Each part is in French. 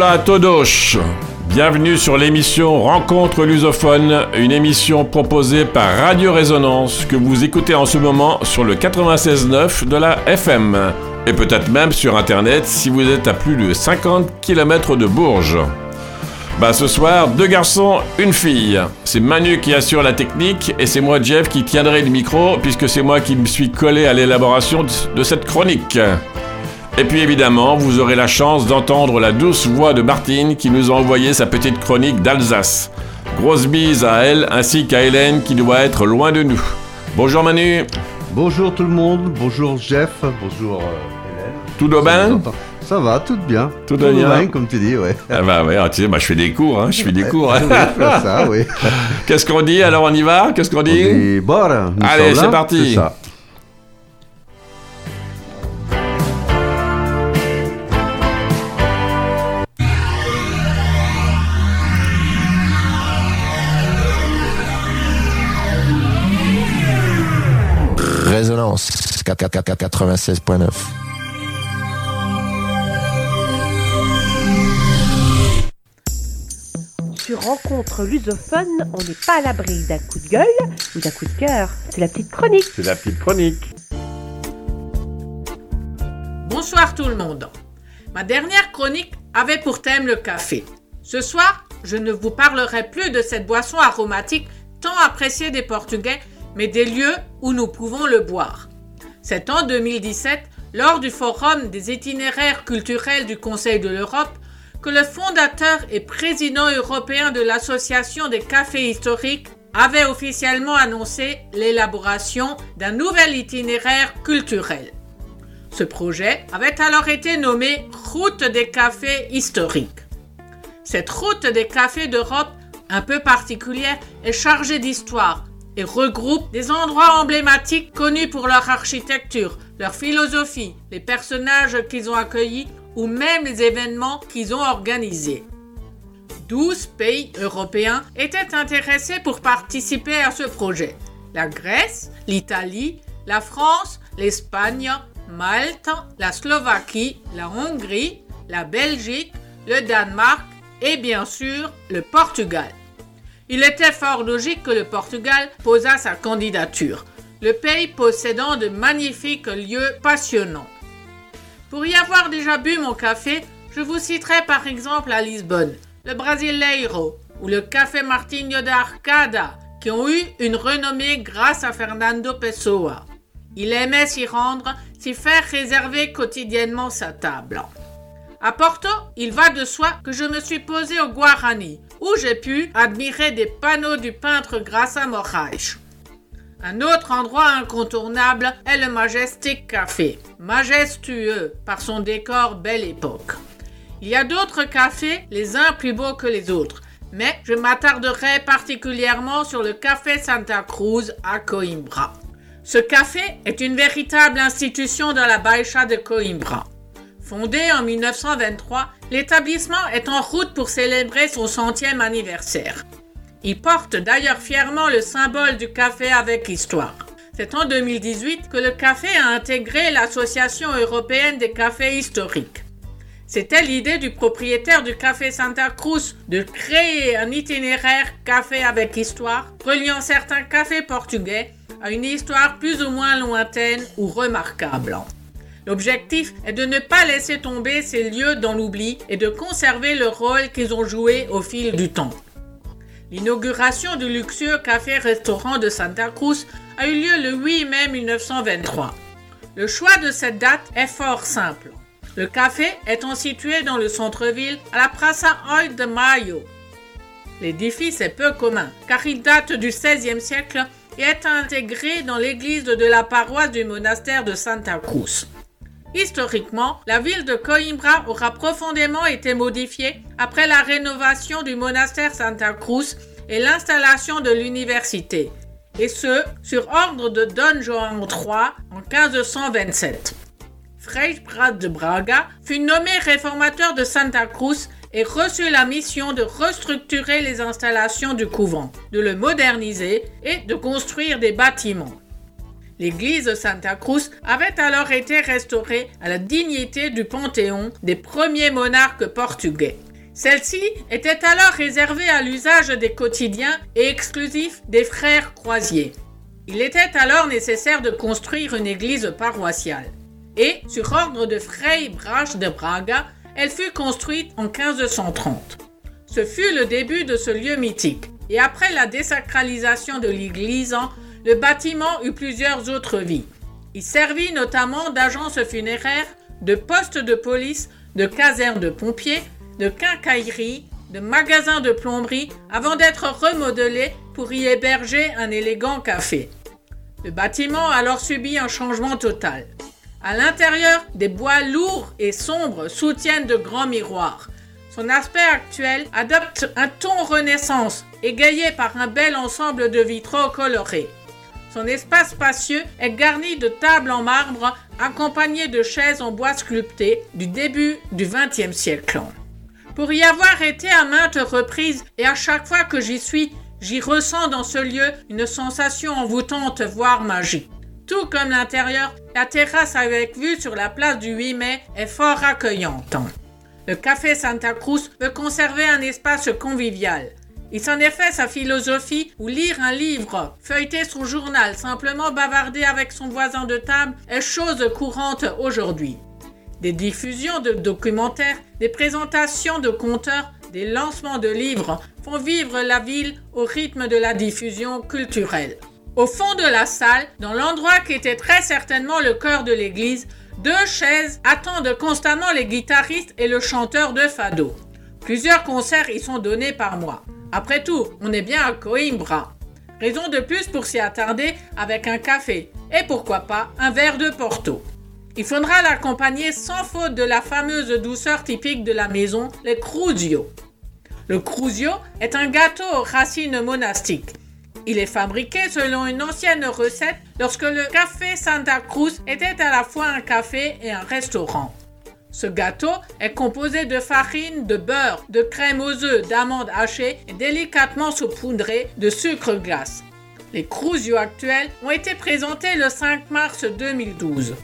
Hola todos Bienvenue sur l'émission Rencontre lusophone, une émission proposée par Radio Résonance que vous écoutez en ce moment sur le 96.9 de la FM et peut-être même sur internet si vous êtes à plus de 50 km de Bourges. Bah ce soir, deux garçons, une fille. C'est Manu qui assure la technique et c'est moi Jeff qui tiendrai le micro puisque c'est moi qui me suis collé à l'élaboration de cette chronique. Et puis évidemment, vous aurez la chance d'entendre la douce voix de Martine qui nous a envoyé sa petite chronique d'Alsace. Grosse bise à elle ainsi qu'à Hélène qui doit être loin de nous. Bonjour Manu. Bonjour tout le monde, bonjour Jeff, bonjour euh, Hélène. Tout bien Ça va, tout bien. Tout, va bien. comme tu dis, ouais. Ah bah ouais, ah, tu sais, bah, je fais des cours, hein, je fais des cours. Hein. ça, oui. Qu'est-ce qu'on dit Alors on y va? Qu'est-ce qu'on dit, dit bon, Allez, c'est parti. Ça. Résonance 96.9. Sur Rencontre lusophone, on n'est pas à l'abri d'un coup de gueule ou d'un coup de cœur. C'est la petite chronique. C'est la petite chronique. Bonsoir tout le monde. Ma dernière chronique avait pour thème le café. Ce soir, je ne vous parlerai plus de cette boisson aromatique tant appréciée des Portugais mais des lieux où nous pouvons le boire. C'est en 2017, lors du Forum des itinéraires culturels du Conseil de l'Europe, que le fondateur et président européen de l'Association des cafés historiques avait officiellement annoncé l'élaboration d'un nouvel itinéraire culturel. Ce projet avait alors été nommé Route des cafés historiques. Cette route des cafés d'Europe, un peu particulière, est chargée d'histoire, et regroupe des endroits emblématiques connus pour leur architecture, leur philosophie, les personnages qu'ils ont accueillis ou même les événements qu'ils ont organisés. 12 pays européens étaient intéressés pour participer à ce projet. La Grèce, l'Italie, la France, l'Espagne, Malte, la Slovaquie, la Hongrie, la Belgique, le Danemark et bien sûr le Portugal. Il était fort logique que le Portugal posât sa candidature, le pays possédant de magnifiques lieux passionnants. Pour y avoir déjà bu mon café, je vous citerai par exemple à Lisbonne, le Brasileiro ou le Café Martinho da Arcada, qui ont eu une renommée grâce à Fernando Pessoa. Il aimait s'y rendre, s'y faire réserver quotidiennement sa table. À Porto, il va de soi que je me suis posé au Guarani, où j'ai pu admirer des panneaux du peintre Graça Moraes. Un autre endroit incontournable est le Majestic Café, majestueux par son décor belle époque. Il y a d'autres cafés, les uns plus beaux que les autres, mais je m'attarderai particulièrement sur le Café Santa Cruz à Coimbra. Ce café est une véritable institution dans la Baixa de Coimbra. Fondé en 1923, l'établissement est en route pour célébrer son centième anniversaire. Il porte d'ailleurs fièrement le symbole du café avec histoire. C'est en 2018 que le café a intégré l'Association européenne des cafés historiques. C'était l'idée du propriétaire du café Santa Cruz de créer un itinéraire café avec histoire, reliant certains cafés portugais à une histoire plus ou moins lointaine ou remarquable. L'objectif est de ne pas laisser tomber ces lieux dans l'oubli et de conserver le rôle qu'ils ont joué au fil du temps. L'inauguration du luxueux café-restaurant de Santa Cruz a eu lieu le 8 mai 1923. Le choix de cette date est fort simple. Le café étant situé dans le centre-ville à la Praça Oi de Mayo. L'édifice est peu commun car il date du XVIe siècle et est intégré dans l'église de la paroisse du monastère de Santa Cruz. Historiquement, la ville de Coimbra aura profondément été modifiée après la rénovation du monastère Santa Cruz et l'installation de l'université, et ce, sur ordre de Don João III en 1527. Frei de Braga fut nommé réformateur de Santa Cruz et reçut la mission de restructurer les installations du couvent, de le moderniser et de construire des bâtiments. L'église Santa Cruz avait alors été restaurée à la dignité du panthéon des premiers monarques portugais. Celle-ci était alors réservée à l'usage des quotidiens et exclusif des frères croisiers. Il était alors nécessaire de construire une église paroissiale. Et, sur ordre de Frei Brach de Braga, elle fut construite en 1530. Ce fut le début de ce lieu mythique. Et après la désacralisation de l'église, le bâtiment eut plusieurs autres vies. Il servit notamment d'agence funéraire, de poste de police, de caserne de pompiers, de quincaillerie, de magasin de plomberie, avant d'être remodelé pour y héberger un élégant café. Le bâtiment a alors subi un changement total. À l'intérieur, des bois lourds et sombres soutiennent de grands miroirs. Son aspect actuel adopte un ton renaissance, égayé par un bel ensemble de vitraux colorés. Son espace spacieux est garni de tables en marbre accompagnées de chaises en bois sculpté du début du XXe siècle. Pour y avoir été à maintes reprises et à chaque fois que j'y suis, j'y ressens dans ce lieu une sensation envoûtante, voire magique. Tout comme l'intérieur, la terrasse avec vue sur la place du 8 mai est fort accueillante. Le café Santa Cruz veut conserver un espace convivial. Il s'en est fait sa philosophie ou lire un livre, feuilleter son journal, simplement bavarder avec son voisin de table est chose courante aujourd'hui. Des diffusions de documentaires, des présentations de conteurs, des lancements de livres font vivre la ville au rythme de la diffusion culturelle. Au fond de la salle, dans l'endroit qui était très certainement le cœur de l'église, deux chaises attendent constamment les guitaristes et le chanteur de fado. Plusieurs concerts y sont donnés par mois. Après tout, on est bien à Coimbra. Raison de plus pour s'y attarder avec un café et pourquoi pas un verre de Porto. Il faudra l'accompagner sans faute de la fameuse douceur typique de la maison, les cruzio. Le cruzio est un gâteau aux racines monastiques. Il est fabriqué selon une ancienne recette lorsque le café Santa Cruz était à la fois un café et un restaurant. Ce gâteau est composé de farine, de beurre, de crème aux œufs, d'amandes hachées et délicatement saupoudré de sucre glace. Les Cruzio actuels ont été présentés le 5 mars 2012.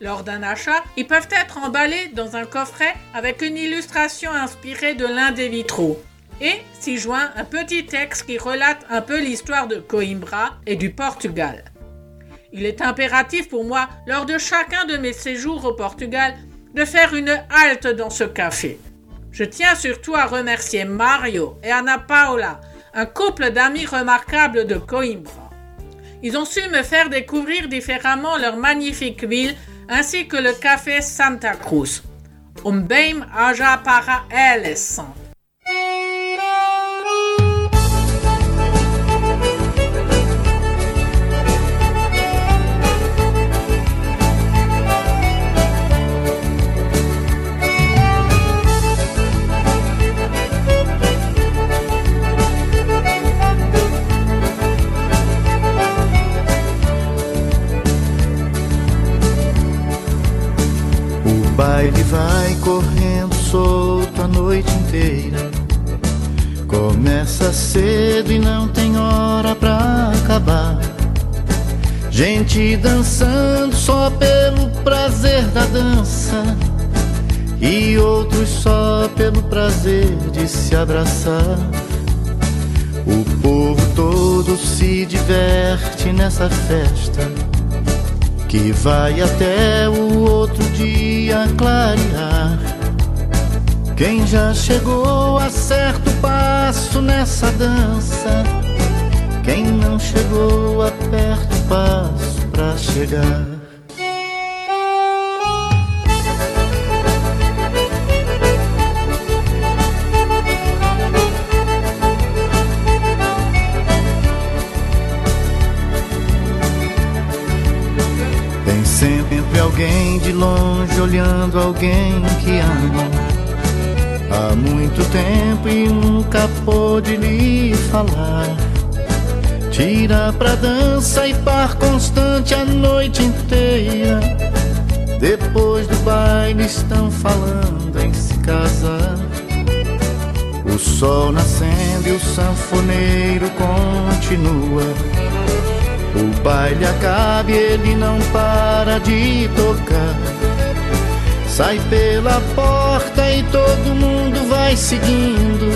Lors d'un achat, ils peuvent être emballés dans un coffret avec une illustration inspirée de l'un des vitraux. Et s'y joint un petit texte qui relate un peu l'histoire de Coimbra et du Portugal. Il est impératif pour moi, lors de chacun de mes séjours au Portugal, de faire une halte dans ce café. Je tiens surtout à remercier Mario et Anna Paola, un couple d'amis remarquables de Coimbra. Ils ont su me faire découvrir différemment leur magnifique ville ainsi que le café Santa Cruz. Um bem para eles. Baile vai correndo solto a noite inteira. Começa cedo e não tem hora pra acabar. Gente dançando só pelo prazer da dança. E outros só pelo prazer de se abraçar. O povo todo se diverte nessa festa que vai até o outro dia clarear. Quem já chegou a certo passo nessa dança, quem não chegou aperta o passo pra chegar. Alguém que ama. Há muito tempo e nunca pôde lhe falar. Tira pra dança e par constante a noite inteira. Depois do baile estão falando em se casar. O sol nascendo e o sanfoneiro continua O baile acaba e ele não para de tocar. Sai pela porta e todo mundo vai seguindo.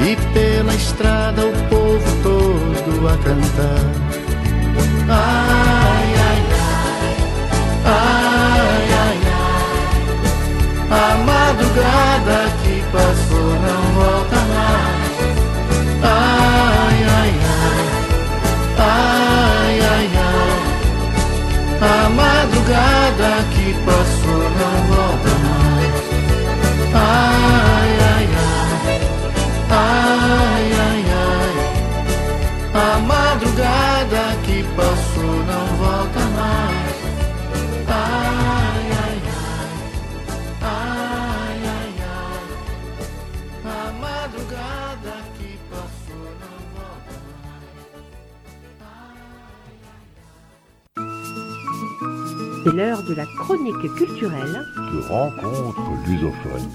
E pela estrada o povo todo a cantar. Ai, ai, ai, ai, ai, ai. A madrugada que passou não volta mais. Ai, ai, ai, ai, ai, ai. A madrugada que passou C'est l'heure de la chronique culturelle. De rencontres lusophones.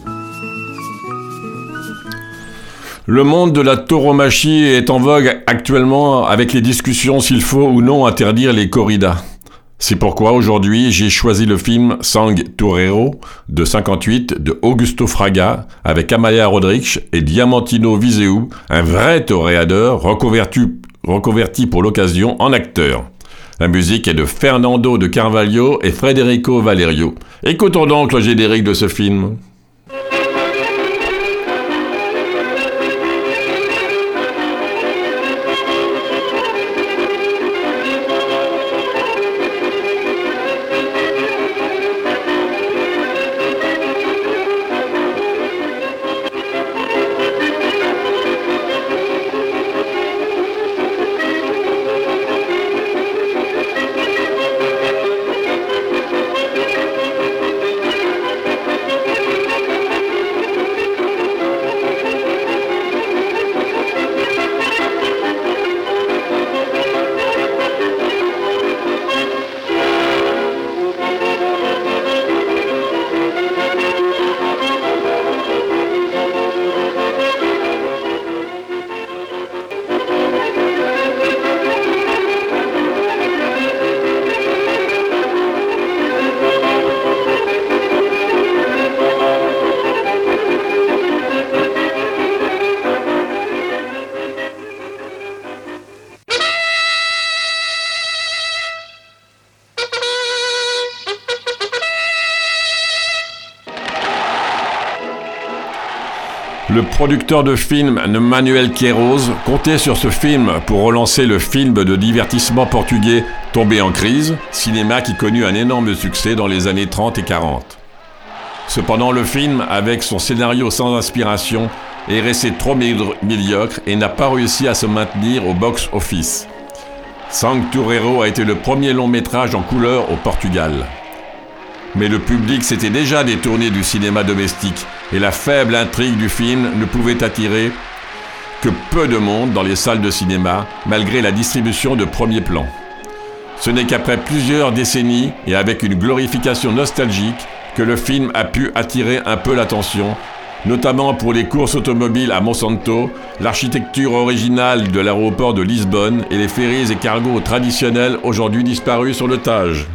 Le monde de la tauromachie est en vogue actuellement avec les discussions s'il faut ou non interdire les corridas. C'est pourquoi aujourd'hui j'ai choisi le film Sang Torero de 58 de Augusto Fraga avec Amalia Rodrigues et Diamantino Viseu, un vrai toréador reconverti, reconverti pour l'occasion en acteur. La musique est de Fernando de Carvalho et Federico Valerio. Écoutons donc le générique de ce film. Producteur de film Manuel Queiroz comptait sur ce film pour relancer le film de divertissement portugais Tombé en crise, cinéma qui connut un énorme succès dans les années 30 et 40. Cependant, le film, avec son scénario sans inspiration, est resté trop médiocre et n'a pas réussi à se maintenir au box-office. Sang Torero a été le premier long métrage en couleur au Portugal. Mais le public s'était déjà détourné du cinéma domestique et la faible intrigue du film ne pouvait attirer que peu de monde dans les salles de cinéma, malgré la distribution de premier plan. Ce n'est qu'après plusieurs décennies et avec une glorification nostalgique que le film a pu attirer un peu l'attention, notamment pour les courses automobiles à Monsanto, l'architecture originale de l'aéroport de Lisbonne et les ferries et cargos traditionnels aujourd'hui disparus sur le Tage.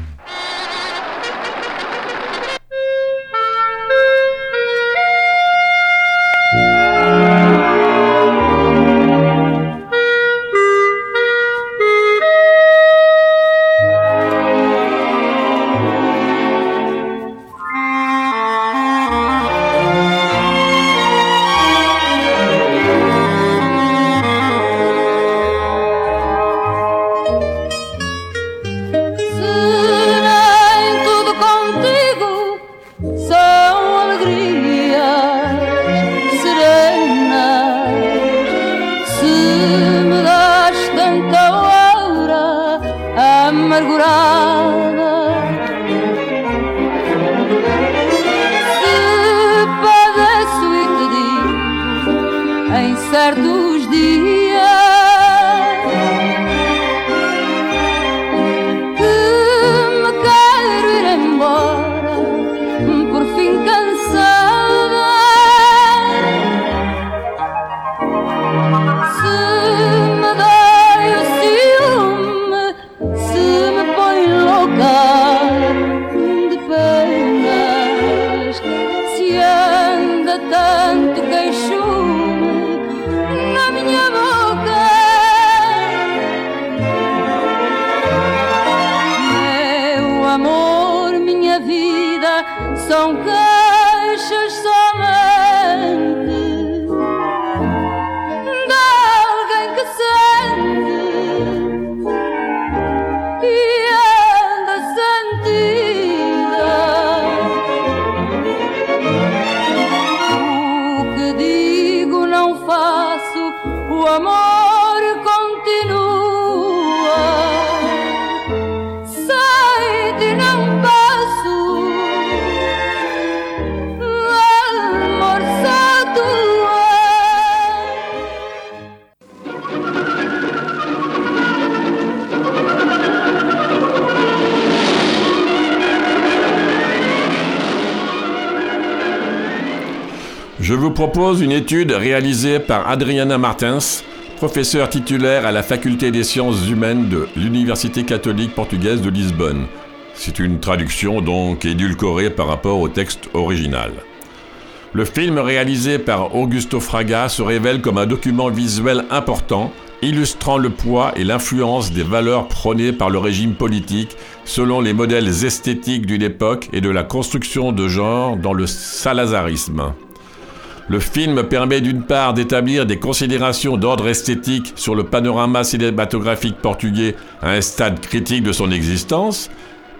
Propose une étude réalisée par Adriana Martins, professeure titulaire à la Faculté des sciences humaines de l'Université catholique portugaise de Lisbonne. C'est une traduction donc édulcorée par rapport au texte original. Le film réalisé par Augusto Fraga se révèle comme un document visuel important, illustrant le poids et l'influence des valeurs prônées par le régime politique selon les modèles esthétiques d'une époque et de la construction de genre dans le salazarisme. Le film permet d'une part d'établir des considérations d'ordre esthétique sur le panorama cinématographique portugais à un stade critique de son existence,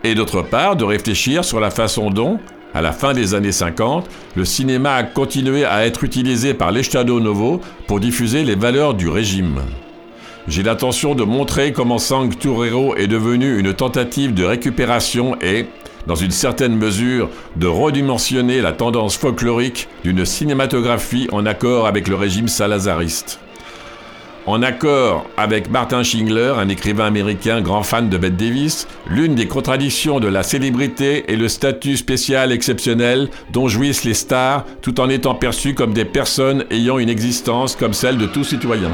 et d'autre part de réfléchir sur la façon dont, à la fin des années 50, le cinéma a continué à être utilisé par l'Estado Novo pour diffuser les valeurs du régime. J'ai l'intention de montrer comment Sang Torero est devenu une tentative de récupération et, dans une certaine mesure, de redimensionner la tendance folklorique d'une cinématographie en accord avec le régime salazariste. En accord avec Martin Schindler, un écrivain américain grand fan de Bette Davis, l'une des contradictions de la célébrité est le statut spécial exceptionnel dont jouissent les stars tout en étant perçues comme des personnes ayant une existence comme celle de tout citoyen.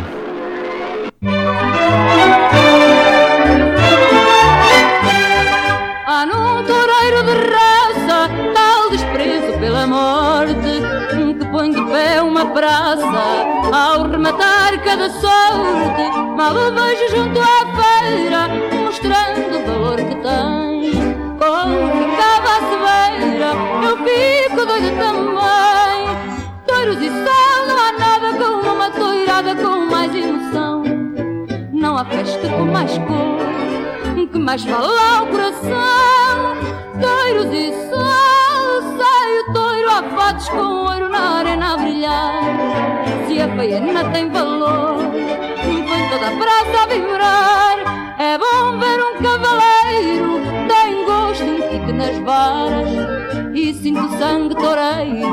Cada sorte. Mal o vejo junto à feira, mostrando o valor que tem. Como ficava à cebeira, eu fico doida também. Touros e sol, não há nada como uma toirada com mais emoção. Não há festa com mais cor que mais fala ao coração. Toiros e o com ouro na arena a brilhar. Se a feiana tem valor, põe toda a praça a vibrar. É bom ver um cavaleiro, tem gosto, um pique nas varas. E sinto sangue toureiro,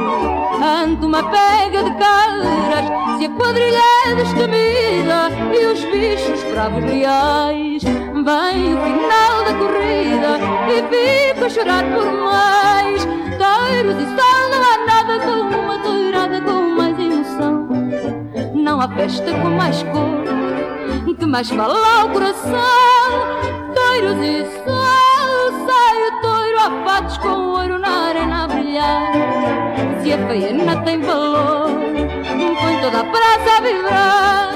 ante uma pega de caras. Se a quadrilha é destemida e os bichos bravos reais. Vem o final da corrida e fico a chorar por mais. Festa com mais cor que mais fala ao coração. Touros e sol, sai o toiro a fatos com ouro na arena a brilhar. Se a feiana tem valor, põe toda a praça a vibrar.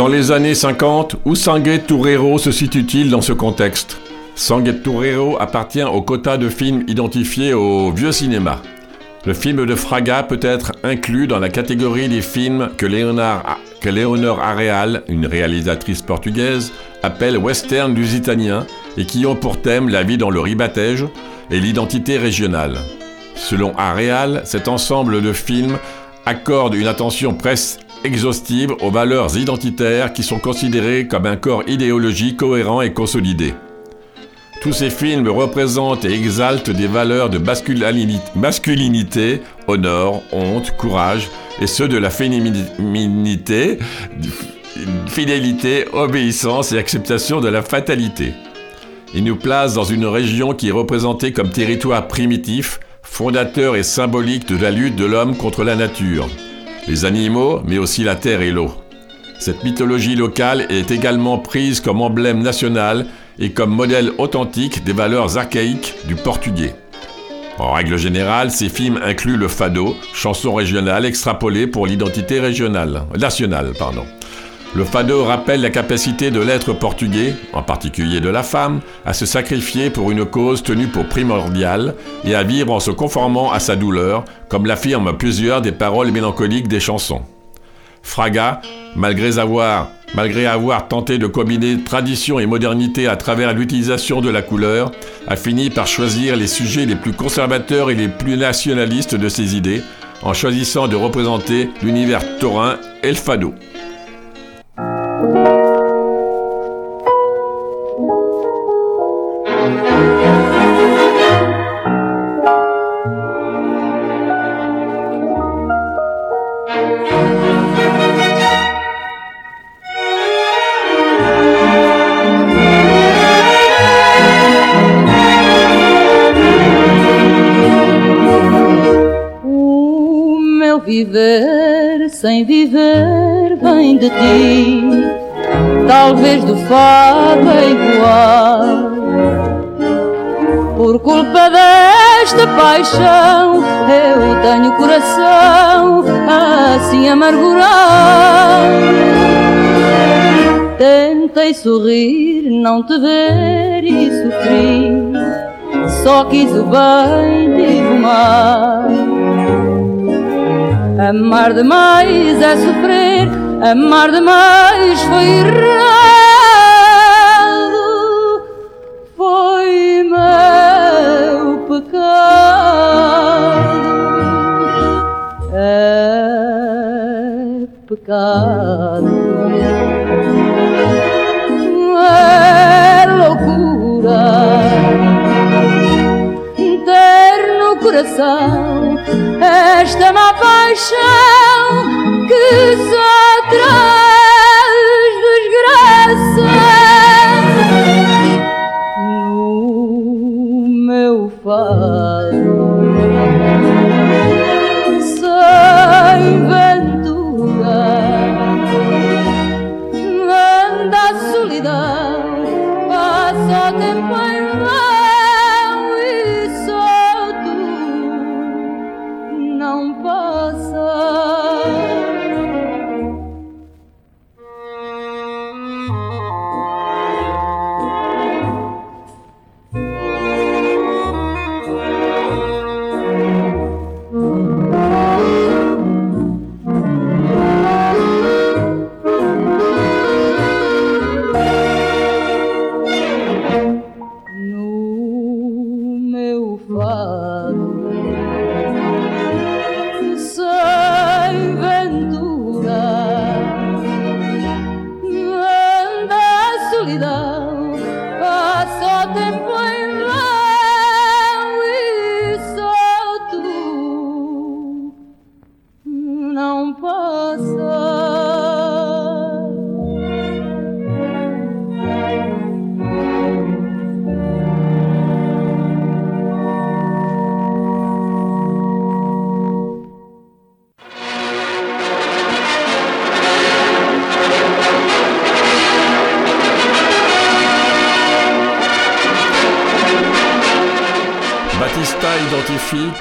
Dans les années 50, où Sangue Tourero se situe-t-il dans ce contexte? Sangue Tourero appartient au quota de films identifiés au vieux cinéma. Le film de Fraga peut être inclus dans la catégorie des films que Léonard, que Léonore Areal, une réalisatrice portugaise, appelle western lusitanien et qui ont pour thème la vie dans le ribatège et l'identité régionale. Selon Areal, cet ensemble de films accorde une attention presque exhaustive aux valeurs identitaires qui sont considérées comme un corps idéologique cohérent et consolidé. Tous ces films représentent et exaltent des valeurs de masculinité, honneur, honte, courage, et ceux de la féminité, fidélité, obéissance et acceptation de la fatalité. Ils nous placent dans une région qui est représentée comme territoire primitif, fondateur et symbolique de la lutte de l'homme contre la nature, les animaux, mais aussi la terre et l'eau. Cette mythologie locale est également prise comme emblème national et comme modèle authentique des valeurs archaïques du portugais. En règle générale, ces films incluent le fado, chanson régionale extrapolée pour l'identité régionale, nationale. Pardon. Le fado rappelle la capacité de l'être portugais, en particulier de la femme, à se sacrifier pour une cause tenue pour primordiale et à vivre en se conformant à sa douleur, comme l'affirment plusieurs des paroles mélancoliques des chansons. Fraga, malgré avoir, tenté de combiner tradition et modernité à travers l'utilisation de la couleur, a fini par choisir les sujets les plus conservateurs et les plus nationalistes de ses idées, en choisissant de représenter l'univers taurin et le fado. Sem viver vem de ti, talvez do fado igual. Por culpa desta paixão, eu tenho coração assim amargurado. Tentei sorrir, não te ver e sofri, só quis o bem de mal. Amar demais é sofrer, amar demais foi errado, foi meu pecado. É pecado. É loucura ter coração esta má paixão que só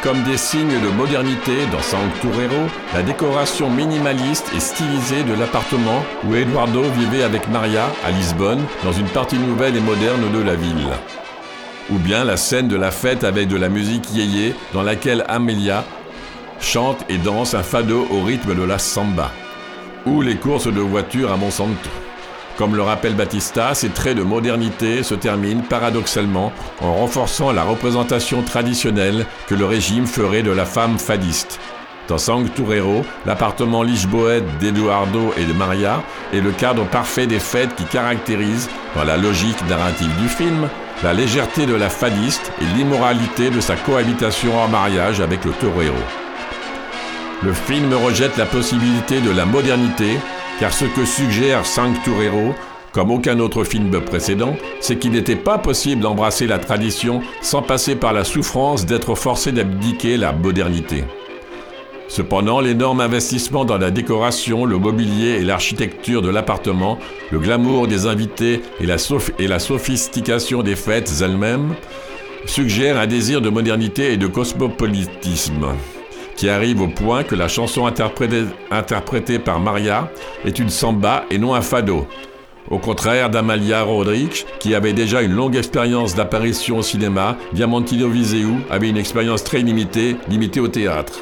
comme des signes de modernité dans Sancturero, la décoration minimaliste et stylisée de l'appartement où Eduardo vivait avec Maria à Lisbonne, dans une partie nouvelle et moderne de la ville. Ou bien la scène de la fête avec de la musique yéyé dans laquelle Amelia chante et danse un fado au rythme de la samba. Ou les courses de voitures à Monsanto. Comme le rappelle Battista, ces traits de modernité se terminent paradoxalement en renforçant la représentation traditionnelle que le régime ferait de la femme fadiste. Dans Sancturero, l'appartement lisboète d'Eduardo et de Maria est le cadre parfait des fêtes qui caractérisent, dans la logique narrative du film, la légèreté de la fadiste et l'immoralité de sa cohabitation en mariage avec le torero. Le film rejette la possibilité de la modernité, car ce que suggère Cinq Torero, comme aucun autre film précédent, c'est qu'il n'était pas possible d'embrasser la tradition sans passer par la souffrance d'être forcé d'abdiquer la modernité. Cependant, l'énorme investissement dans la décoration, le mobilier et l'architecture de l'appartement, le glamour des invités et la, et la sophistication des fêtes elles-mêmes suggèrent un désir de modernité et de cosmopolitisme qui arrive au point que la chanson interprétée, par Maria est une samba et non un fado, au contraire d'Amalia Rodrigues, qui avait déjà une longue expérience d'apparition au cinéma, Diamantino Viseu avait une expérience très limitée, limitée au théâtre.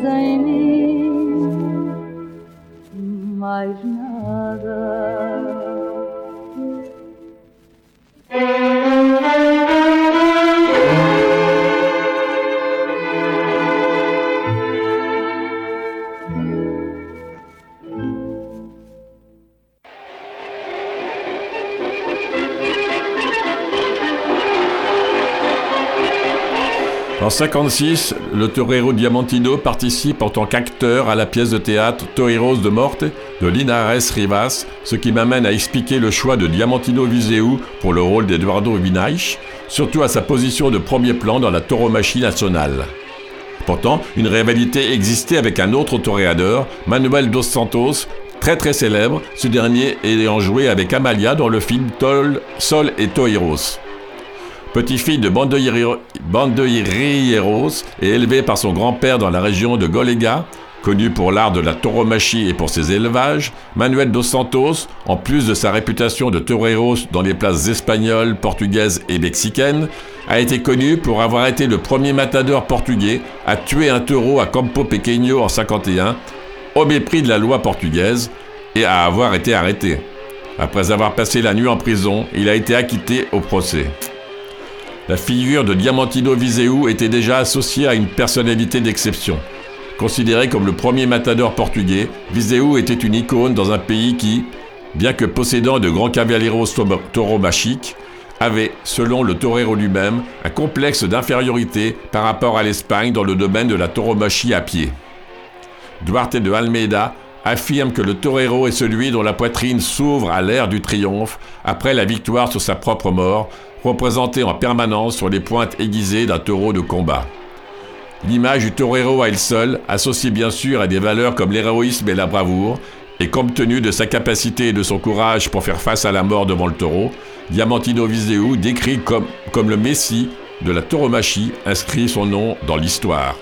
Mas em mim mais nada. En 56, le torero Diamantino participe en tant qu'acteur à la pièce de théâtre Toreros de Morte de Linares Rivas, ce qui m'amène à expliquer le choix de Diamantino Viseu pour le rôle d'Eduardo Vinaich, surtout à sa position de premier plan dans la tauromachie nationale. Pourtant, une rivalité existait avec un autre toréador, Manuel dos Santos, très très célèbre, ce dernier ayant joué avec Amalia dans le film Sol et Toiros. Petit-fille de Bandeirieros et élevé par son grand-père dans la région de Golega, connu pour l'art de la tauromachie et pour ses élevages, Manuel dos Santos, en plus de sa réputation de toreros dans les places espagnoles, portugaises et mexicaines, a été connu pour avoir été le premier matador portugais à tuer un taureau à Campo Pequeño en 51, au mépris de la loi portugaise, et à avoir été arrêté. Après avoir passé la nuit en prison, il a été acquitté au procès. La figure de Diamantino Viseu était déjà associée à une personnalité d'exception. Considéré comme le premier matador portugais, Viseu était une icône dans un pays qui, bien que possédant de grands cavalleros tauromachiques, avait, selon le torero lui-même, un complexe d'infériorité par rapport à l'Espagne dans le domaine de la tauromachie à pied. Duarte de Almeida affirme que le torero est celui dont la poitrine s'ouvre à l'ère du triomphe après la victoire sur sa propre mort, représenté en permanence sur les pointes aiguisées d'un taureau de combat. L'image du torero à elle seule, associée bien sûr à des valeurs comme l'héroïsme et la bravoure, et compte tenu de sa capacité et de son courage pour faire face à la mort devant le taureau, Diamantino Viseu, décrit comme, comme le messie de la tauromachie, inscrit son nom dans l'histoire.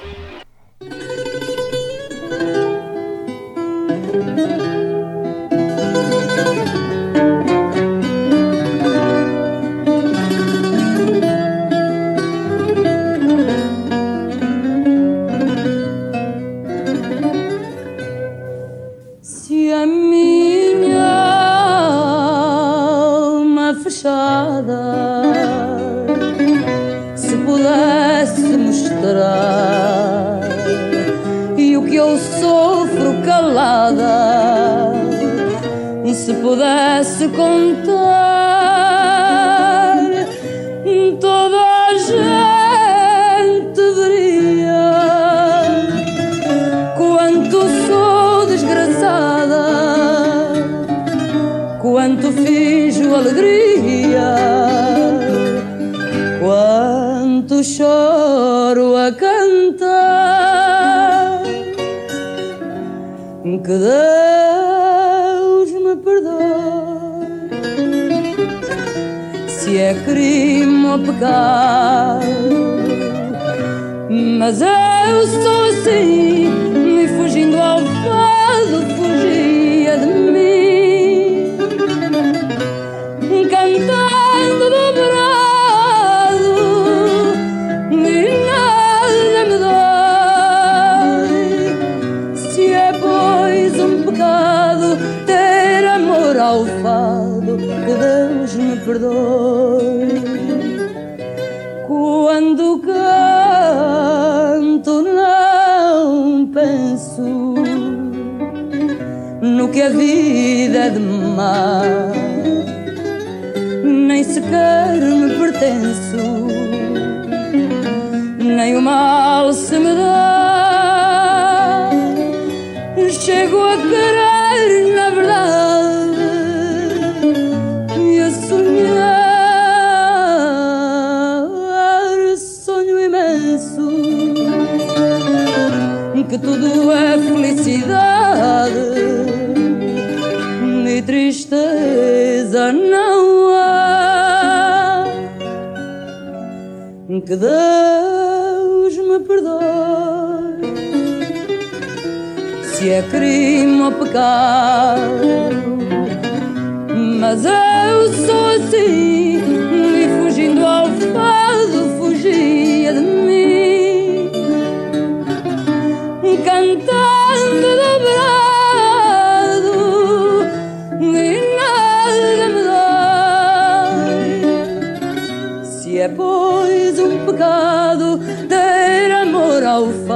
Que Deus me perdoe se é crime ou pecado. Mas eu sou assim, a vida é de mar, nem sequer me pertenço, nem o mal se me dá. Chego a querer, na verdade, e a sonhar. Sonho imenso que tudo é felicidade que Deus me perdoe. Se é crime ou pecado mas eu sou assim, e fugindo ao fado, ao.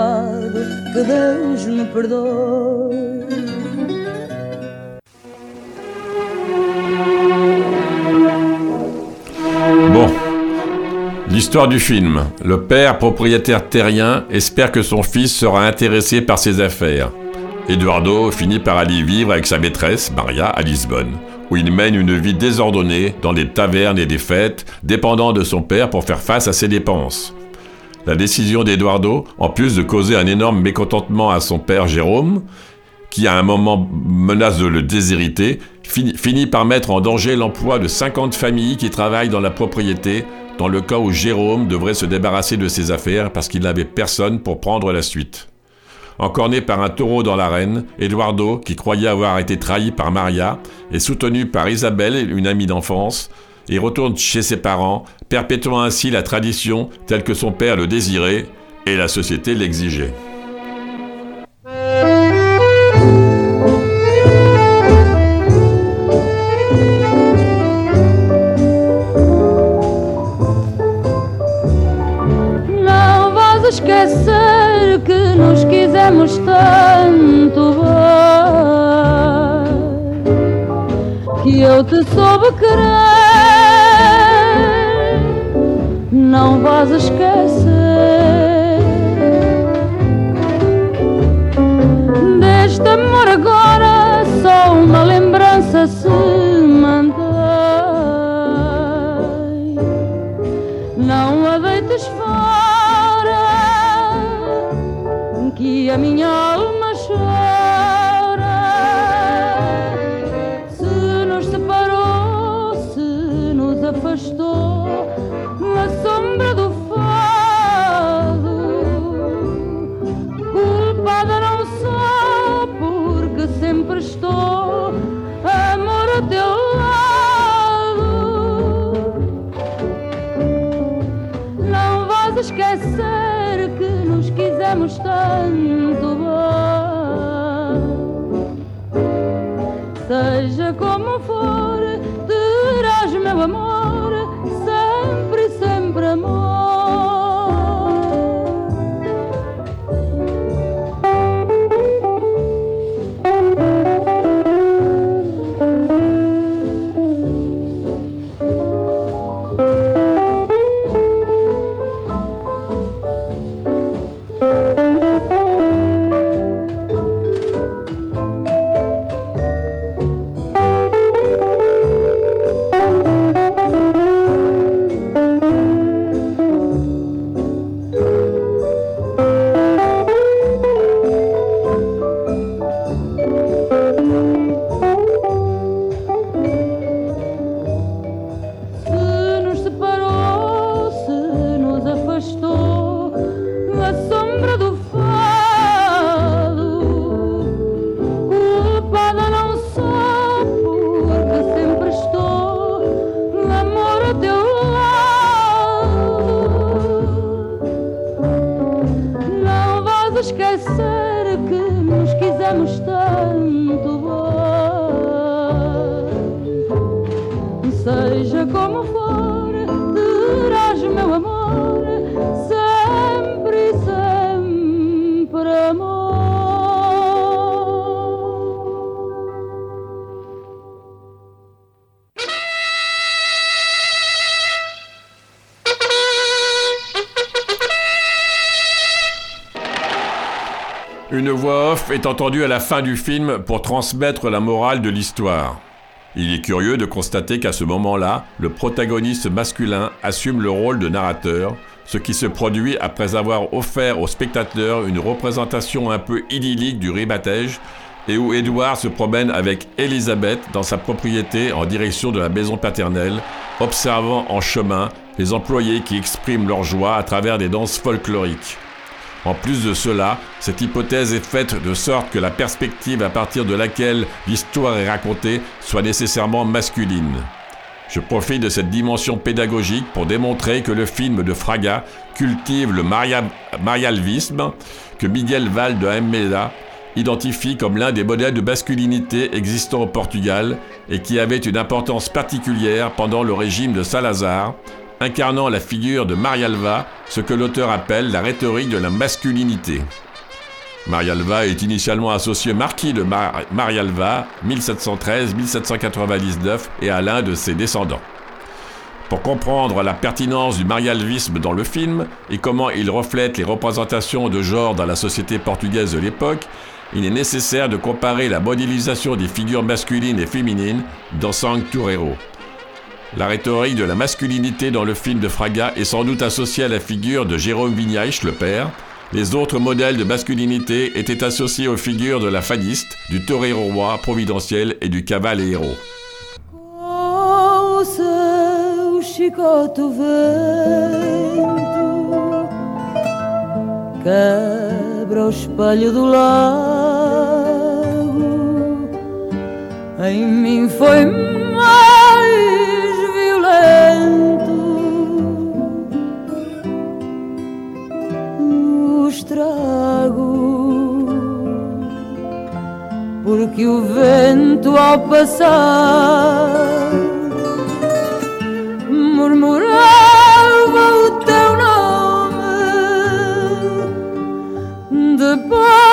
L'histoire du film. Le père, propriétaire terrien, espère que son fils sera intéressé par ses affaires. Eduardo finit par aller vivre avec sa maîtresse, Maria, à Lisbonne, où il mène une vie désordonnée dans des tavernes et des fêtes, dépendant de son père pour faire face à ses dépenses. La décision d'Eduardo, en plus de causer un énorme mécontentement à son père Jérôme, qui à un moment menace de le déshériter, finit, par mettre en danger l'emploi de 50 familles qui travaillent dans la propriété, dans le cas où Jérôme devrait se débarrasser de ses affaires parce qu'il n'avait personne pour prendre la suite. Encorné par un taureau dans l'arène, Eduardo, qui croyait avoir été trahi par Maria, est soutenu par Isabelle, une amie d'enfance, et retourne chez ses parents, perpétuant ainsi la tradition telle que son père le désirait et la société l'exigeait. Esquecer que nos quisemos tanto bem que eu te soube. Não vais esquecer deste amor agora só uma lembrança se mantém. Não a deites fora a minha quisemos tanto bem. Seja como for, terás meu amor, est entendue à la fin du film pour transmettre la morale de l'histoire. Il est curieux de constater qu'à ce moment-là, le protagoniste masculin assume le rôle de narrateur, ce qui se produit après avoir offert au spectateur une représentation un peu idyllique du ribatège et où Édouard se promène avec Elisabeth dans sa propriété en direction de la maison paternelle, observant en chemin les employés qui expriment leur joie à travers des danses folkloriques. En plus de cela, cette hypothèse est faite de sorte que la perspective à partir de laquelle l'histoire est racontée soit nécessairement masculine. Je profite de cette dimension pédagogique pour démontrer que le film de Fraga cultive le maria- marialvisme que Miguel Val de Almeida identifie comme l'un des modèles de masculinité existant au Portugal et qui avait une importance particulière pendant le régime de Salazar, incarnant la figure de Marialva, ce que l'auteur appelle la rhétorique de la masculinité. Marialva est initialement associé marquis de Mar- Marialva, 1713-1799, et à l'un de ses descendants. Pour comprendre la pertinence du marialvisme dans le film et comment il reflète les représentations de genre dans la société portugaise de l'époque, il est nécessaire de comparer la modélisation des figures masculines et féminines dans Sang Torero. La rhétorique de la masculinité dans le film de Fraga est sans doute associée à la figure de Jérôme Vignaich, le père. Les autres modèles de masculinité étaient associés aux figures de la fadiste, du torero roi providentiel et du cavaleiro. Ouça o chicote o vento Quebra Porque o vento ao passar murmurava o teu nome. Depois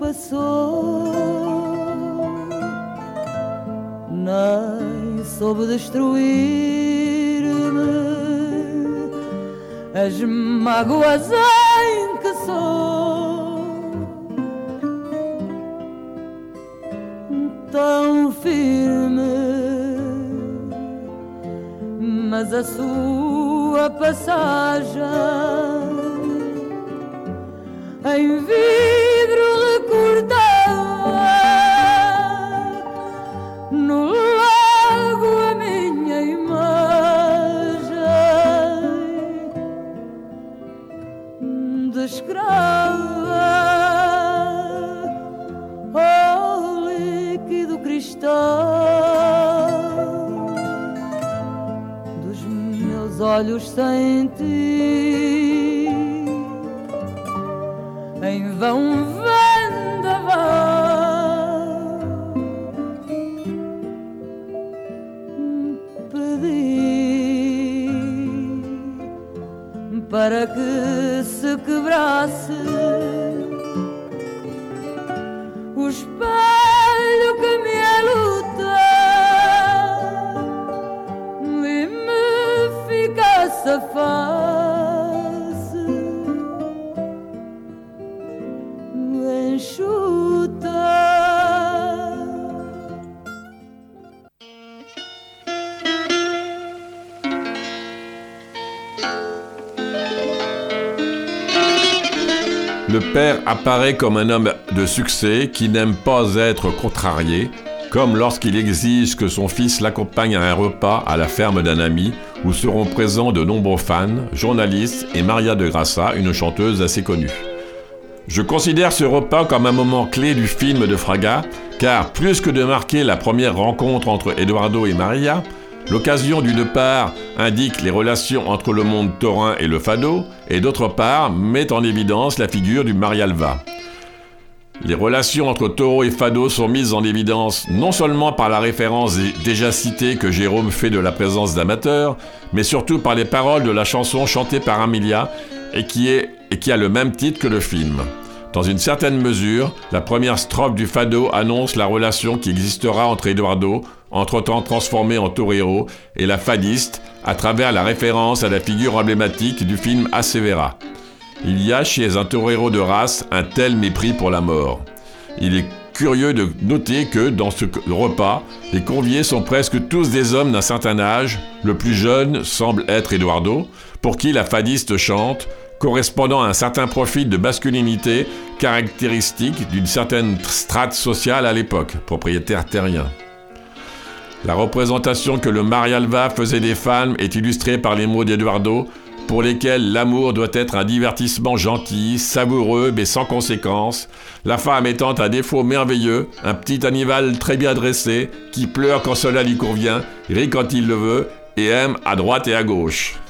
passou, nem soube destruir-me. As mágoas em que sou. Tão firme, mas a sua passagem em vida Le père apparaît comme un homme de succès qui n'aime pas être contrarié, comme lorsqu'il exige que son fils l'accompagne à un repas à la ferme d'un ami où seront présents de nombreux fans, journalistes et Maria de Grassa, une chanteuse assez connue. Je considère ce repas comme un moment clé du film de Fraga, car plus que de marquer la première rencontre entre Eduardo et Maria, l'occasion d'une part indique les relations entre le monde taurin et le fado, et d'autre part met en évidence la figure du Marialva. Les relations entre taureau et fado sont mises en évidence non seulement par la référence déjà citée que Jérôme fait de la présence d'amateurs, mais surtout par les paroles de la chanson chantée par Amelia et qui, a le même titre que le film. Dans une certaine mesure, la première strophe du fado annonce la relation qui existera entre Eduardo, entre-temps transformé en torero, et la fadiste, à travers la référence à la figure emblématique du film Asevera. Il y a chez un torero de race un tel mépris pour la mort. Il est curieux de noter que dans ce repas, les conviés sont presque tous des hommes d'un certain âge. Le plus jeune semble être Eduardo, pour qui la fadiste chante, correspondant à un certain profil de masculinité caractéristique d'une certaine strate sociale à l'époque, propriétaire terrien. La représentation que le Marialva faisait des femmes est illustrée par les mots d'Eduardo, pour lesquels l'amour doit être un divertissement gentil, savoureux mais sans conséquence, la femme étant un défaut merveilleux, un petit animal très bien dressé, qui pleure quand cela lui convient, rit quand il le veut, et aime à droite et à gauche.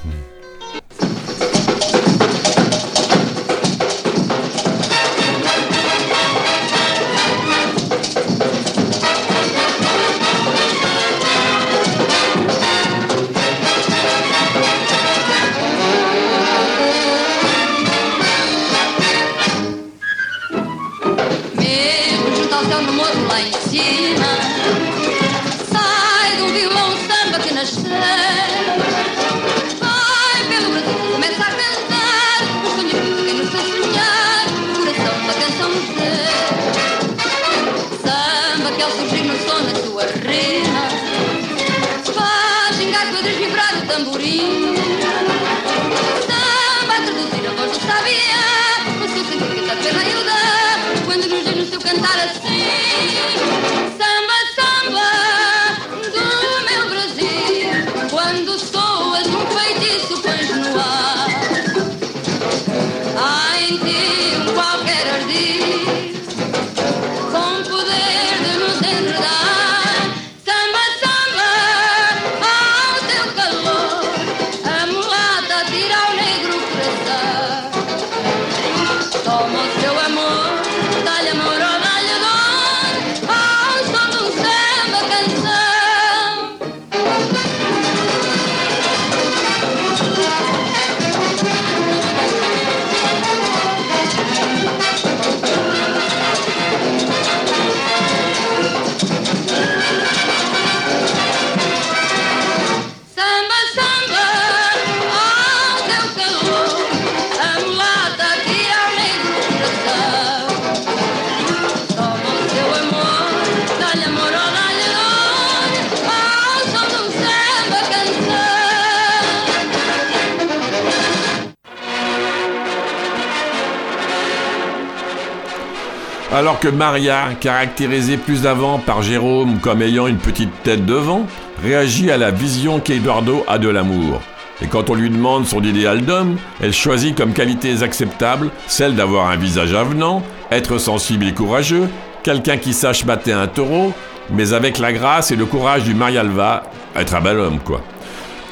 Alors que Maria, caractérisée plus avant par Jérôme comme ayant une petite tête devant, réagit à la vision qu'Eduardo a de l'amour. Et quand on lui demande son idéal d'homme, elle choisit comme qualités acceptables celle d'avoir un visage avenant, être sensible et courageux, quelqu'un qui sache battre un taureau, mais avec la grâce et le courage du Marialva, être un bel homme quoi.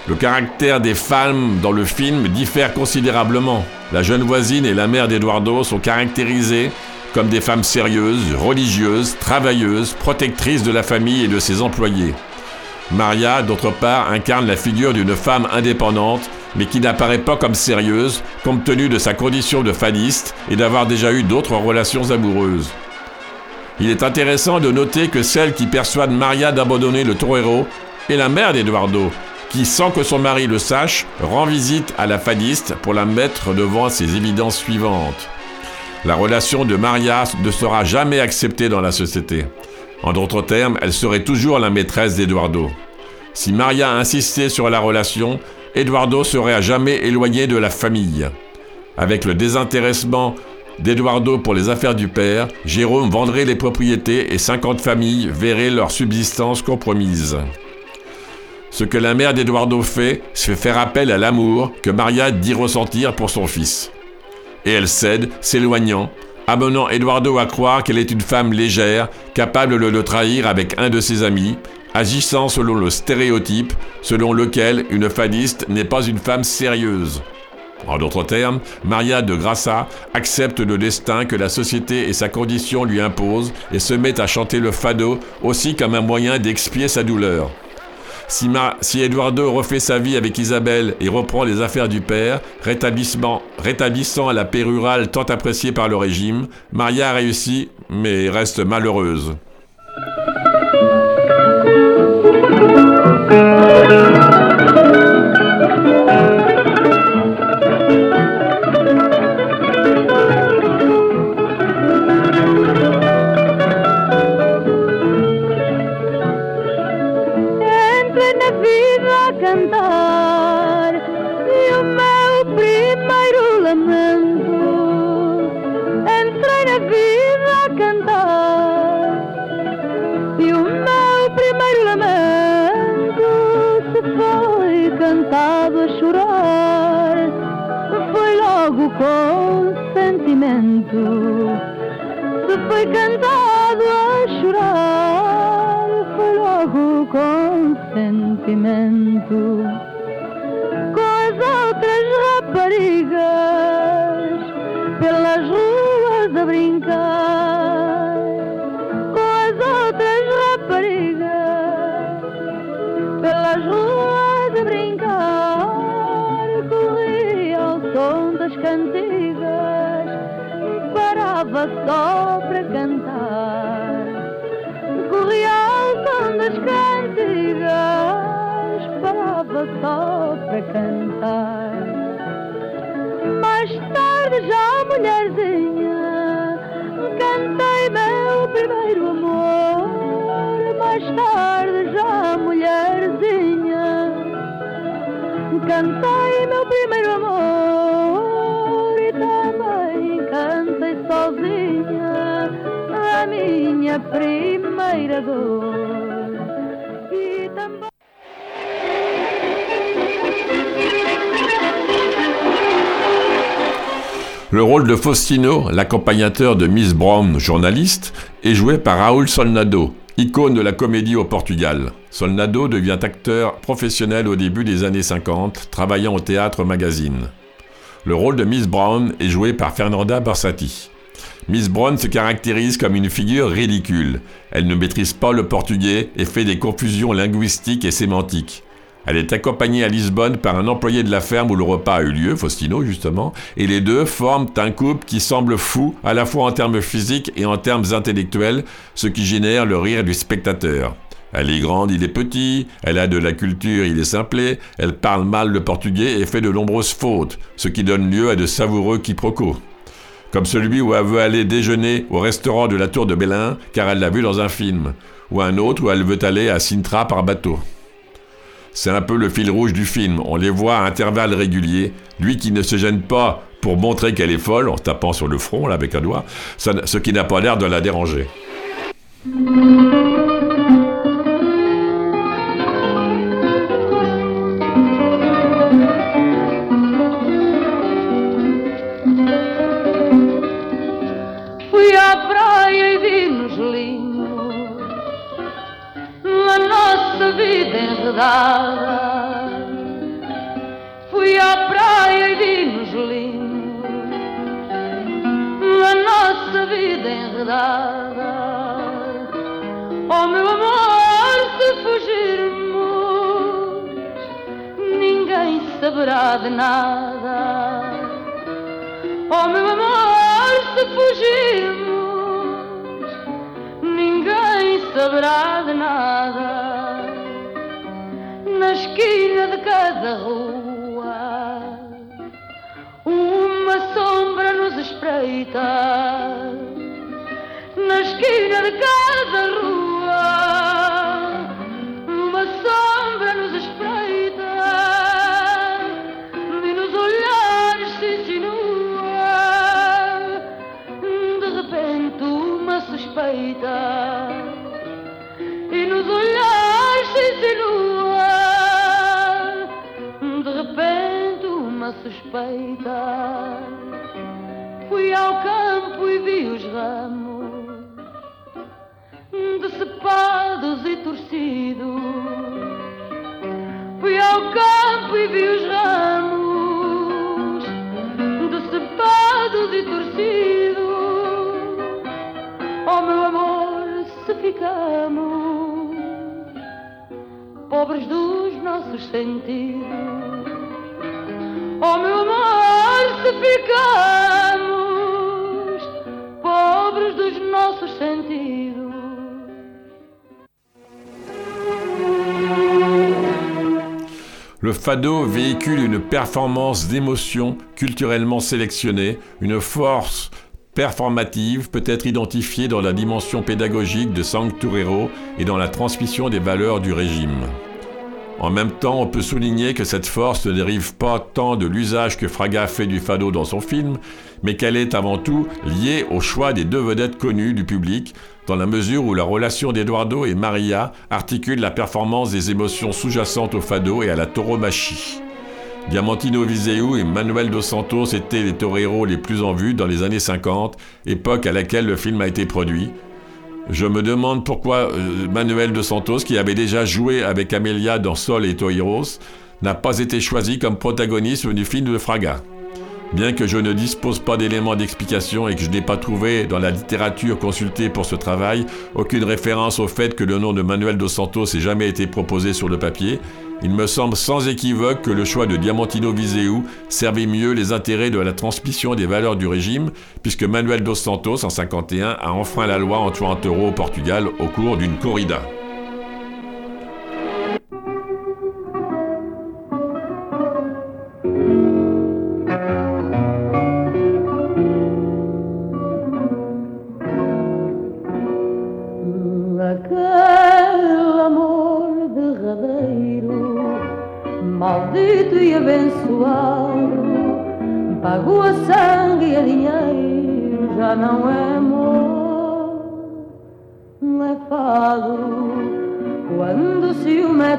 Le caractère des femmes dans le film diffère considérablement. La jeune voisine et la mère d'Eduardo sont caractérisées comme des femmes sérieuses, religieuses, travailleuses, protectrices de la famille et de ses employés. Maria, d'autre part, incarne la figure d'une femme indépendante, mais qui n'apparaît pas comme sérieuse, compte tenu de sa condition de faniste et d'avoir déjà eu d'autres relations amoureuses. Il est intéressant de noter que celle qui persuade Maria d'abandonner le torero est la mère d'Eduardo, qui, sans que son mari le sache, rend visite à la fadiste pour la mettre devant ses évidences suivantes. La relation de Maria ne sera jamais acceptée dans la société. En d'autres termes, elle serait toujours la maîtresse d'Eduardo. Si Maria insistait sur la relation, Eduardo serait à jamais éloigné de la famille. Avec le désintéressement d'Eduardo pour les affaires du père, Jérôme vendrait les propriétés et 50 familles verraient leur subsistance compromise. Ce que la mère d'Eduardo fait, c'est faire appel à l'amour que Maria dit ressentir pour son fils. Et elle cède, s'éloignant, amenant Eduardo à croire qu'elle est une femme légère, capable de le trahir avec un de ses amis, agissant selon le stéréotype selon lequel une fadiste n'est pas une femme sérieuse. En d'autres termes, Maria de Grassa accepte le destin que la société et sa condition lui imposent et se met à chanter le fado aussi comme un moyen d'expier sa douleur. Si, Ma- si Eduardo refait sa vie avec Isabelle et reprend les affaires du père, rétablissement, rétablissant la paix rurale tant appréciée par le régime, Maria réussit, mais reste malheureuse. Sentimento. Se foi cantado a chorar, foi logo com sentimento. Para cantar. Mais tarde, já mulherzinha, cantei meu primeiro amor. Mais tarde, já mulherzinha, cantei meu primeiro amor e também cantei sozinha a minha primeira dor. Le rôle de Faustino, l'accompagnateur de Miss Brown, journaliste, est joué par Raoul Solnado, icône de la comédie au Portugal. Solnado devient acteur professionnel au début des années 50, travaillant au théâtre magazine. Le rôle de Miss Brown est joué par Fernanda Borsati. Miss Brown se caractérise comme une figure ridicule. Elle ne maîtrise pas le portugais et fait des confusions linguistiques et sémantiques. Elle est accompagnée à Lisbonne par un employé de la ferme où le repas a eu lieu, Faustino justement, et les deux forment un couple qui semble fou à la fois en termes physiques et en termes intellectuels, ce qui génère le rire du spectateur. Elle est grande, il est petit, elle a de la culture, il est simplé, elle parle mal le portugais et fait de nombreuses fautes, ce qui donne lieu à de savoureux quiproquos. Comme celui où elle veut aller déjeuner au restaurant de la Tour de Belin car elle l'a vu dans un film, ou un autre où elle veut aller à Sintra par bateau. C'est un peu le fil rouge du film. On les voit à intervalles réguliers. Lui qui ne se gêne pas pour montrer qu'elle est folle en tapant sur le front là, avec un doigt, ce qui n'a pas l'air de la déranger. Vida enredada Fui à praia e vi-nos lindos A nossa vida enredada. Oh meu amor, se fugirmos Ninguém saberá de nada. Oh meu amor, se fugirmos, ninguém saberá de nada. Na esquina de cada rua, uma sombra nos espreita. Na esquina de cada rua, suspeita Fui ao campo e vi os ramos Decepados e torcidos. Fui ao campo e vi os ramos Decepados e torcidos. Oh meu amor, se ficamos Pobres dos nossos sentidos Le fado véhicule une performance d'émotion culturellement sélectionnée, une force performative peut être identifiée dans la dimension pédagogique de Sancturero et dans la transmission des valeurs du régime. En même temps, on peut souligner que cette force ne dérive pas tant de l'usage que Fraga fait du fado dans son film, mais qu'elle est avant tout liée au choix des deux vedettes connues du public, dans la mesure où la relation d'Eduardo et Maria articule la performance des émotions sous-jacentes au fado et à la tauromachie. Diamantino Viseu et Manuel dos Santos étaient les toreros les plus en vue dans les années 50, époque à laquelle le film a été produit. Je me demande pourquoi euh, Manuel dos Santos, qui avait déjà joué avec Amelia dans Sol et Toiros, n'a pas été choisi comme protagoniste du film de Fraga. Bien que je ne dispose pas d'éléments d'explication et que je n'ai pas trouvé dans la littérature consultée pour ce travail aucune référence au fait que le nom de Manuel dos Santos ait jamais été proposé sur le papier, il me semble sans équivoque que le choix de Diamantino Viseu servait mieux les intérêts de la transmission des valeurs du régime, puisque Manuel dos Santos, en 51, a enfreint la loi en tuant un taureau au Portugal au cours d'une corrida.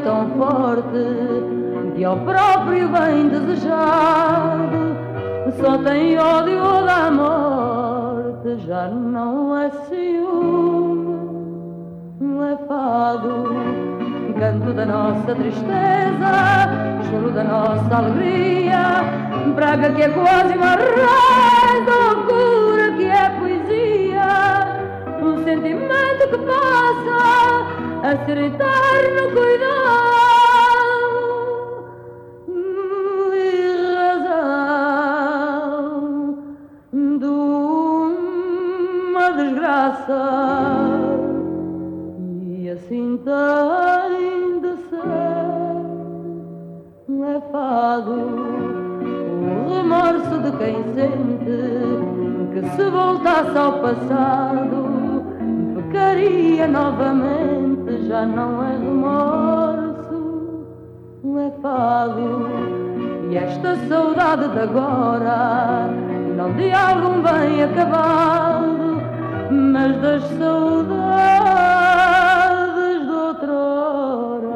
Tão forte, que ao próprio bem desejado, só tem ódio da morte, já não é ciúme não é fado, canto da nossa tristeza, choro da nossa alegria, praga que é quase uma raiva, loucura que é poesia, um sentimento que passa a ser eterno cuidado e razão de uma desgraça. E assim tem de ser, é fado, o remorso de quem sente que se voltasse ao passado, pecaria novamente, já não é remorso, não é fado. E esta saudade de agora, não de algum bem acabado, mas das saudades de outrora.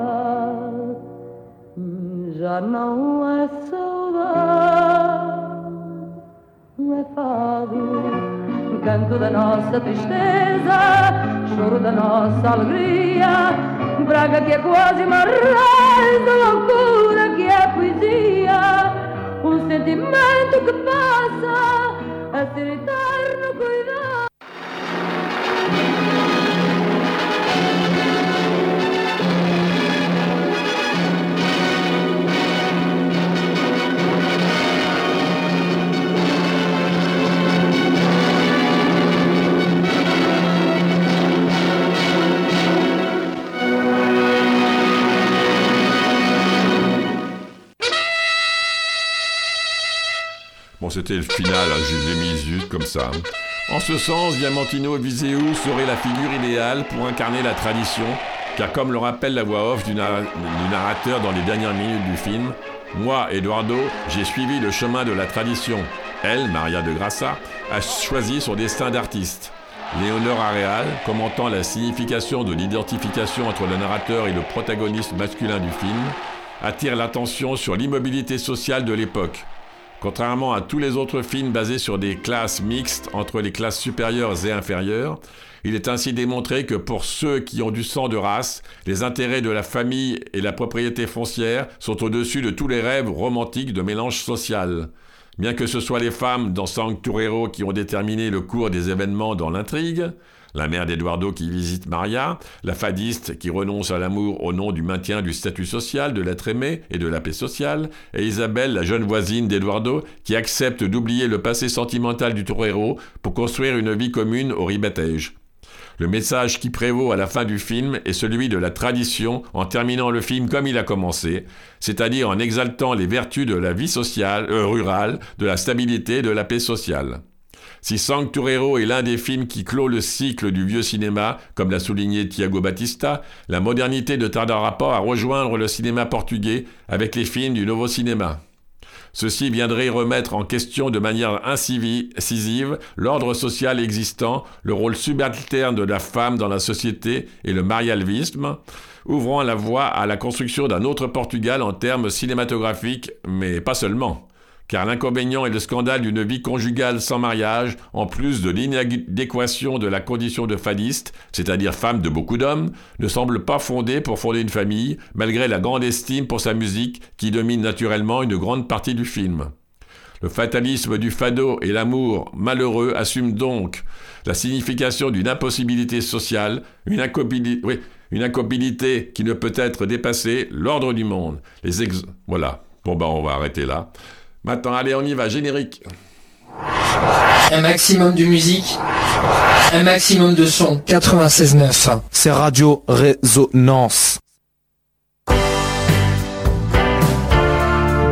Já não é saudade, não é fado. Canto da nossa tristeza, choro da nossa alegria, braga que é quase uma raiz loucura que é poesia, um sentimento que passa a ser eterno cuidado. C'était le final, hein, je mis zut comme ça. En ce sens, Diamantino Viseu serait la figure idéale pour incarner la tradition, car comme le rappelle la voix off du, narra- du narrateur dans les dernières minutes du film, moi, Eduardo, j'ai suivi le chemin de la tradition. Elle, Maria de Grassa, a choisi son destin d'artiste. Léonore Aréal, commentant la signification de l'identification entre le narrateur et le protagoniste masculin du film, attire l'attention sur l'immobilité sociale de l'époque. Contrairement à tous les autres films basés sur des classes mixtes entre les classes supérieures et inférieures, il est ainsi démontré que pour ceux qui ont du sang de race, les intérêts de la famille et la propriété foncière sont au-dessus de tous les rêves romantiques de mélange social. Bien que ce soit les femmes dans Sancturero qui ont déterminé le cours des événements dans l'intrigue, la mère d'Eduardo qui visite Maria, la fadiste qui renonce à l'amour au nom du maintien du statut social, de l'être aimé et de la paix sociale, et Isabelle, la jeune voisine d'Eduardo, qui accepte d'oublier le passé sentimental du torero pour construire une vie commune au ribetège. Le message qui prévaut à la fin du film est celui de la tradition en terminant le film comme il a commencé, c'est-à-dire en exaltant les vertus de la vie sociale, euh, rurale, de la stabilité et de la paix sociale. Si Sancturero est l'un des films qui clôt le cycle du vieux cinéma, comme l'a souligné Thiago Batista, la modernité ne tardera pas à rejoindre le cinéma portugais avec les films du nouveau cinéma. Ceci viendrait remettre en question de manière incisive l'ordre social existant, le rôle subalterne de la femme dans la société et le marialvisme, ouvrant la voie à la construction d'un autre Portugal en termes cinématographiques, mais pas seulement. Car l'inconvénient et le scandale d'une vie conjugale sans mariage, en plus de l'inadéquation de la condition de fadiste, c'est-à-dire femme de beaucoup d'hommes, ne semble pas fondé pour fonder une famille, malgré la grande estime pour sa musique qui domine naturellement une grande partie du film. Le fatalisme du fado et l'amour malheureux assument donc la signification d'une impossibilité sociale, une incapacité qui ne peut être dépassée, l'ordre du monde. Les. Voilà. Bon ben on va arrêter là. Maintenant, allez, on y va, générique. Un maximum de musique, un maximum de son. 96.9. C'est Radio Résonance.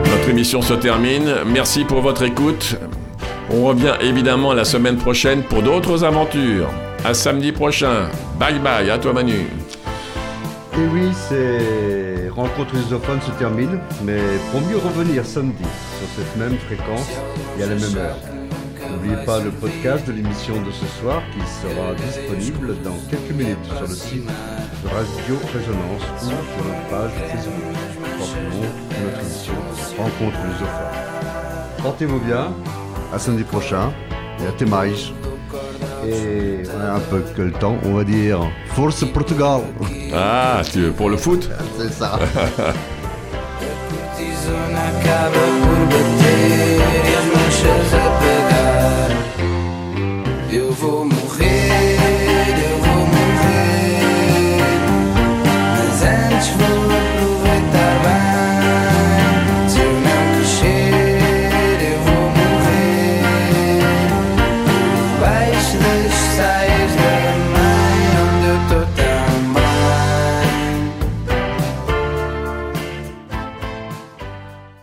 Notre émission se termine. Merci pour votre écoute. On revient évidemment la semaine prochaine pour d'autres aventures. À samedi prochain. Bye bye, à toi Manu. Et oui, c'est Rencontre lusophone se termine, mais pour mieux revenir samedi sur cette même fréquence et à la même heure. N'oubliez pas le podcast de l'émission de ce soir qui sera disponible dans quelques minutes sur le site de Radio Résonance ou sur notre page Facebook. Notre émission Rencontre lusophone. Portez-vous bien, à samedi prochain et à Temais. Et on a un peu que le temps, on va dire. Force Portugal. Ah, tu veux pour le foot C'est ça.